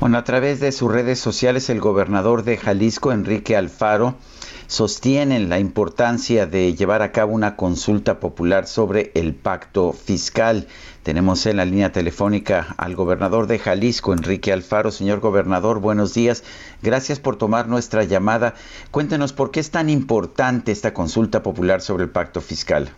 Bueno, a través de sus redes sociales el gobernador de Jalisco, Enrique Alfaro, sostienen la importancia de llevar a cabo una consulta popular sobre el pacto fiscal. Tenemos en la línea telefónica al gobernador de Jalisco, Enrique Alfaro. Señor gobernador, buenos días. Gracias por tomar nuestra llamada. Cuéntenos por qué es tan importante esta consulta popular sobre el pacto fiscal.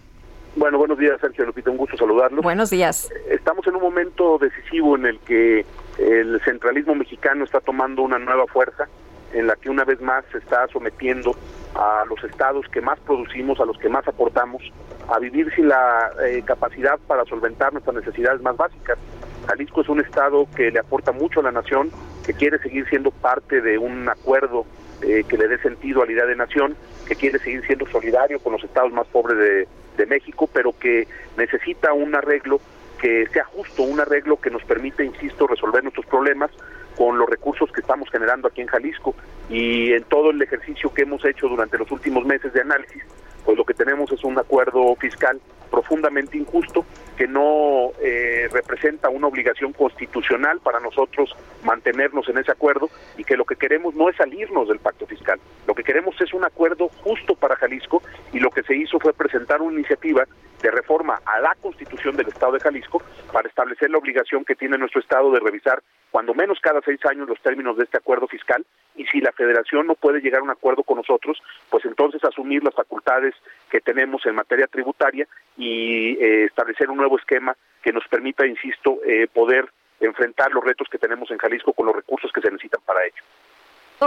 Bueno, buenos días, Sergio Lupita, un gusto saludarlo. Buenos días. Estamos en un momento decisivo en el que el centralismo mexicano está tomando una nueva fuerza, en la que una vez más se está sometiendo a los estados que más producimos, a los que más aportamos, a vivir sin la eh, capacidad para solventar nuestras necesidades más básicas. Jalisco es un estado que le aporta mucho a la nación, que quiere seguir siendo parte de un acuerdo eh, que le dé sentido a la idea de nación, que quiere seguir siendo solidario con los estados más pobres de, de México, pero que necesita un arreglo que sea justo, un arreglo que nos permita, insisto, resolver nuestros problemas con los recursos que estamos generando aquí en Jalisco. Y en todo el ejercicio que hemos hecho durante los últimos meses de análisis, pues lo que tenemos es un acuerdo fiscal profundamente injusto que no eh, representa una obligación constitucional para nosotros mantenernos en ese acuerdo y que lo que queremos no es salirnos del pacto fiscal, lo que queremos es un acuerdo justo para Jalisco y lo que se hizo fue presentar una iniciativa de reforma a la constitución del Estado de Jalisco para establecer la obligación que tiene nuestro Estado de revisar cuando menos cada seis años los términos de este acuerdo fiscal y si la federación no puede llegar a un acuerdo con nosotros, pues entonces asumir las facultades que tenemos en materia tributaria y eh, establecer un nuevo esquema que nos permita, insisto, eh, poder enfrentar los retos que tenemos en Jalisco con los recursos que se necesitan para ello.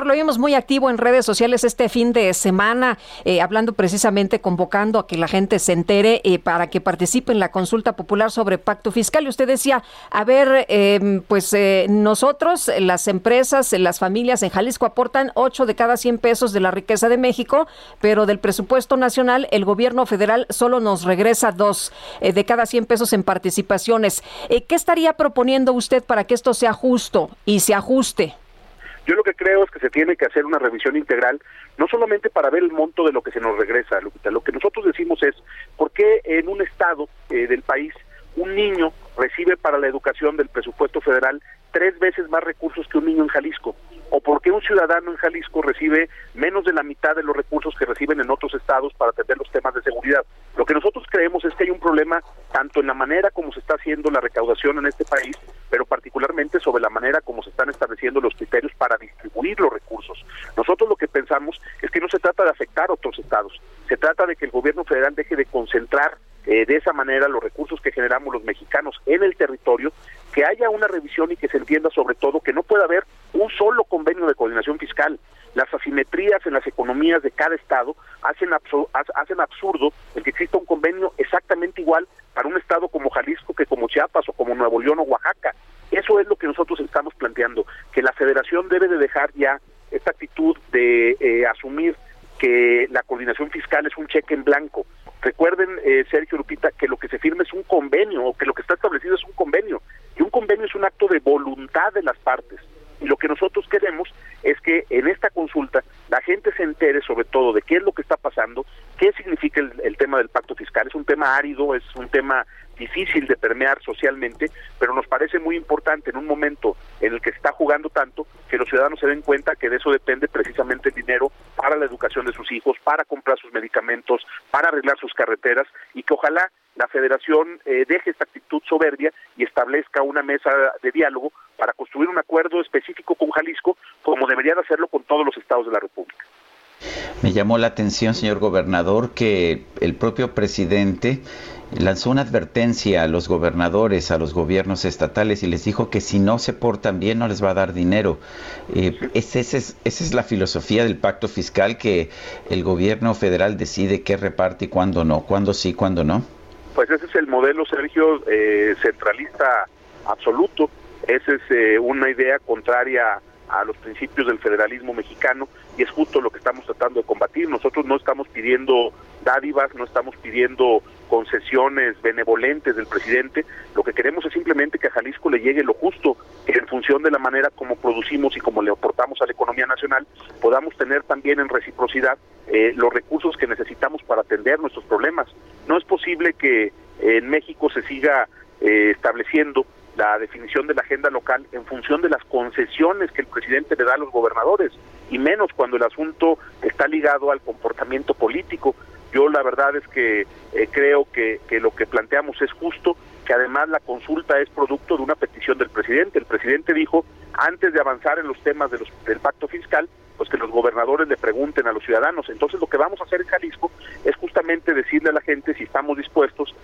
Lo vimos muy activo en redes sociales este fin de semana, eh, hablando precisamente, convocando a que la gente se entere eh, para que participe en la consulta popular sobre pacto fiscal. Y usted decía, a ver, em, pues eh, nosotros, las empresas, las familias en Jalisco aportan 8 de cada 100 pesos de la riqueza de México, pero del presupuesto nacional el gobierno federal solo nos regresa 2 de cada 100 pesos en participaciones. ¿Qué estaría proponiendo usted para que esto sea justo y se ajuste? Yo lo que creo es que se tiene que hacer una revisión integral, no solamente para ver el monto de lo que se nos regresa, Lo que nosotros decimos es, ¿por qué en un estado eh, del país un niño recibe para la educación del presupuesto federal tres veces más recursos que un niño en Jalisco? ¿O por qué un ciudadano en Jalisco recibe menos de la mitad de los recursos que reciben en otros estados para atender los temas de seguridad? Lo que nosotros creemos es que hay un problema tanto en la manera como se está haciendo la recaudación en este país, pero particularmente sobre la manera como se están estableciendo los criterios para distribuir los recursos. Nosotros lo que pensamos es que no se trata de afectar a otros estados, se trata de que el gobierno federal deje de concentrar eh, de esa manera los recursos que generamos los mexicanos en el territorio, que haya una revisión y que se entienda sobre todo que no puede haber un solo convenio de coordinación fiscal. Las asimetrías en las economías de cada estado hacen, hacen absurdo el que exista un convenio exactamente igual para un estado como Jalisco que como Chiapas o como Nuevo León o Oaxaca. Eso es lo que nosotros estamos planteando, que la federación debe de dejar ya esta actitud de eh, asumir que la coordinación fiscal es un cheque en blanco. Recuerden, eh, Sergio Lupita, que lo que se firma es un convenio, o que lo que está establecido es un convenio, y un convenio es un acto de de las partes. Y lo que nosotros queremos es que en esta consulta la gente se entere sobre todo de qué es lo que está pasando, qué significa el, tema del pacto fiscal. Es un tema árido, es un tema difícil de permear socialmente, pero nos parece muy importante en un momento en el que se está jugando tanto que los ciudadanos se den cuenta que de eso depende precisamente el dinero para la educación de sus hijos, para comprar sus medicamentos, para arreglar sus carreteras y que ojalá la federación eh, deje esta actitud soberbia y establezca una mesa de diálogo construir un acuerdo específico con Jalisco, como debería de hacerlo con todos los estados de la República. Me llamó la atención, señor gobernador, que el propio presidente lanzó una advertencia a los gobernadores, a los gobiernos estatales y les dijo que si no se portan bien no les va a dar dinero. Eh, esa, es, esa es la filosofía del pacto fiscal que el gobierno federal decide qué reparte y cuándo no, cuándo sí, cuándo no. Pues ese es el modelo, Sergio, eh, centralista absoluto. Esa es eh, una idea contraria a los principios del federalismo mexicano y es justo lo que estamos tratando de combatir. Nosotros no estamos pidiendo dádivas, no estamos pidiendo concesiones benevolentes del presidente, lo que queremos es simplemente que a Jalisco le llegue lo justo, que en función de la manera como producimos y como le aportamos a la economía nacional, podamos tener también en reciprocidad eh, los recursos que necesitamos para atender nuestros problemas. No es posible que en México se siga eh, estableciendo la definición de la agenda local en función de las concesiones que el presidente le da a los gobernadores y menos cuando el asunto está ligado al comportamiento político. Yo la verdad es que eh, creo que, que lo que planteamos es justo, que además la consulta es producto de una petición del presidente. El presidente dijo, antes de avanzar en los temas del pacto fiscal, pues que los gobernadores le pregunten a los ciudadanos. Entonces lo que vamos a hacer en Jalisco es justamente decirle a la gente si estamos dispuestos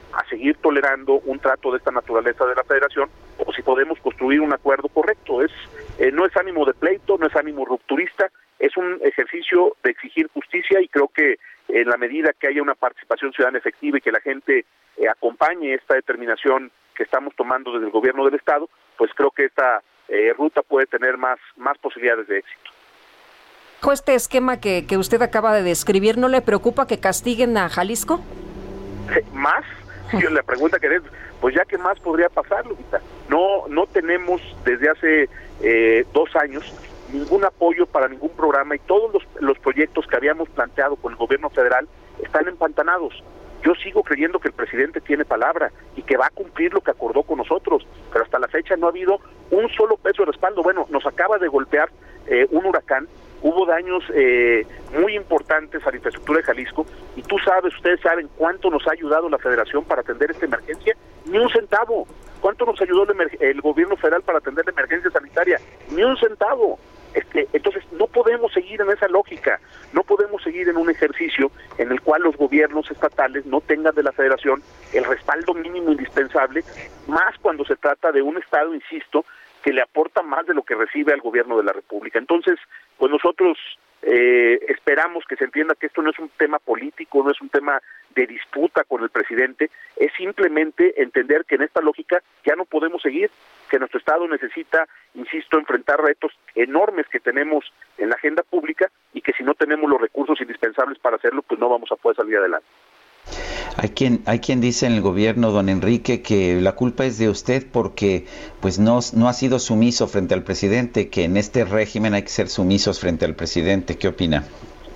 seguir tolerando un trato de esta naturaleza de la federación o si podemos construir un acuerdo correcto. Es eh, no es ánimo de pleito, no es ánimo rupturista, es un ejercicio de exigir justicia y creo que en la medida que haya una participación ciudadana efectiva y que la gente eh, acompañe esta determinación que estamos tomando desde el gobierno del estado, pues creo que esta eh, ruta puede tener más más posibilidades de éxito este esquema que, que usted acaba de describir, ¿no le preocupa que castiguen a Jalisco? ¿Más? la pregunta que es, pues ya que más podría pasar, Lupita. No, no tenemos desde hace eh, dos años ningún apoyo para ningún programa y todos los, los proyectos que habíamos planteado con el gobierno federal están empantanados. Yo sigo creyendo que el presidente tiene palabra y que va a cumplir lo que acordó con nosotros, pero hasta la fecha no ha habido un solo peso de respaldo. Bueno, nos acaba de golpear eh, un huracán hubo daños eh, muy importantes a la infraestructura de Jalisco sabes, ustedes saben cuánto nos ha ayudado la federación para atender esta emergencia, ni un centavo. ¿Cuánto nos ayudó el, gobierno federal para atender la emergencia sanitaria? Ni un centavo. Este, entonces no podemos seguir en esa lógica, no podemos seguir en un ejercicio en el cual los gobiernos estatales no tengan de la federación el respaldo mínimo indispensable, más cuando se trata de un Estado, insisto, que le aporta más de lo que recibe al gobierno de la República. Entonces, pues nosotros eh, esperamos que se entienda que esto no es un tema político, no es un tema de disputa con el presidente, es simplemente entender que en esta lógica ya no podemos seguir, que nuestro Estado necesita, insisto, enfrentar retos enormes que tenemos en la agenda pública y que si no tenemos los recursos indispensables para hacerlo, pues no vamos a poder salir adelante. Hay quien, hay quien dice en el gobierno, don Enrique, que la culpa es de usted porque pues no, no ha sido sumiso frente al presidente, que en este régimen hay que ser sumisos frente al presidente. ¿Qué opina?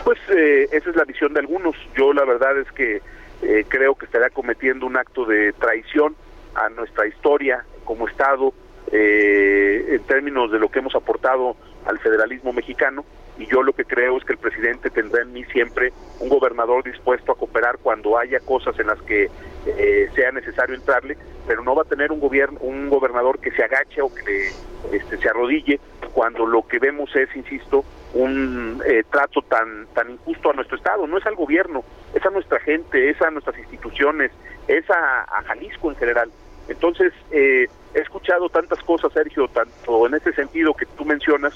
Pues eh, esa es la visión de algunos. Yo la verdad es que eh, creo que estaría cometiendo un acto de traición a nuestra historia como Estado eh, en términos de lo que hemos aportado al federalismo mexicano y yo lo que creo es que el presidente tendrá en mí siempre un gobernador dispuesto a cooperar cuando haya cosas en las que eh, sea necesario entrarle, pero no va a tener un gobierno un gobernador que se agache o que este, se arrodille cuando lo que vemos es, insisto, un eh, trato tan tan injusto a nuestro estado. No es al gobierno, es a nuestra gente, es a nuestras instituciones, es a, Jalisco en general. Entonces, eh, he escuchado tantas cosas, Sergio, tanto en ese sentido que tú mencionas,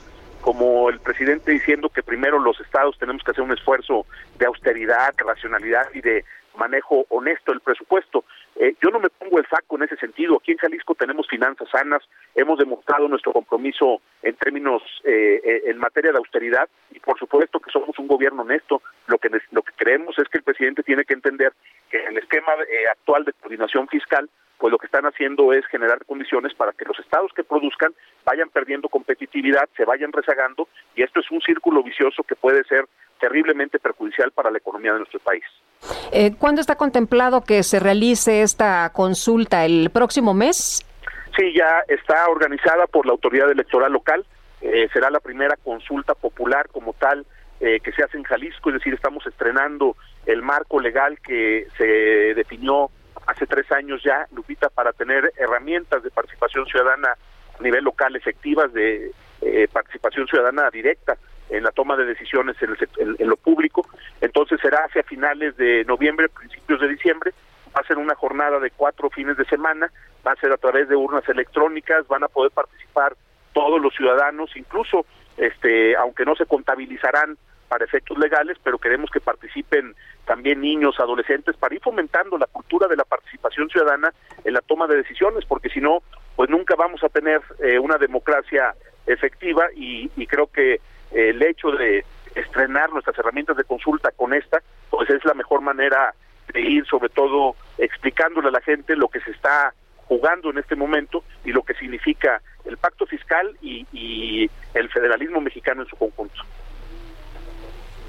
como el presidente diciendo que primero los estados tenemos que hacer un esfuerzo de austeridad, racionalidad y de manejo honesto del presupuesto. Eh, yo no me pongo el saco en ese sentido. Aquí en Jalisco tenemos finanzas sanas, hemos demostrado nuestro compromiso en términos, eh, eh, en materia de austeridad y por supuesto que somos un gobierno honesto. Lo que, lo que creemos es que el presidente tiene que entender que el esquema actual de coordinación fiscal pues lo que están haciendo es generar condiciones para que los estados que produzcan vayan perdiendo competitividad, se vayan rezagando, y esto es un círculo vicioso que puede ser terriblemente perjudicial para la economía de nuestro país. Eh, ¿Cuándo está contemplado que se realice esta consulta? ¿El próximo mes? Sí, ya está organizada por la autoridad electoral local. Eh, será la primera consulta popular como tal eh, que se hace en Jalisco, es decir, estamos estrenando el marco legal que se definió hace tres años ya, Lupita, para tener herramientas de participación ciudadana a nivel local efectivas, de eh, participación ciudadana directa en la toma de decisiones en, en, lo público. Entonces será hacia finales de noviembre, principios de diciembre. Va a ser una jornada de cuatro fines de semana. Va a ser a través de urnas electrónicas. Van a poder participar todos los ciudadanos, incluso, este, aunque no se contabilizarán para efectos legales, pero queremos que participen también niños, adolescentes, para ir fomentando la cultura de la participación ciudadana en la toma de decisiones, porque si no, pues nunca vamos a tener eh, una democracia efectiva y, y creo que el hecho de estrenar nuestras herramientas de consulta con esta, pues es la mejor manera de ir sobre todo explicándole a la gente lo que se está jugando en este momento y lo que significa el pacto fiscal y, y el federalismo mexicano en su conjunto.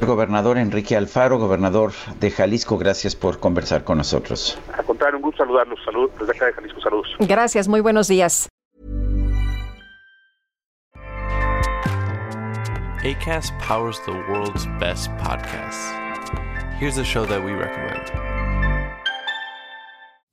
Gobernador Enrique Alfaro, gobernador de Jalisco, gracias por conversar con nosotros. Al contrario, un gusto saludarlos. Saludos desde acá de Jalisco, saludos. Gracias, muy buenos días. ACAST powers the world's best podcasts. Here's a show that we recommend.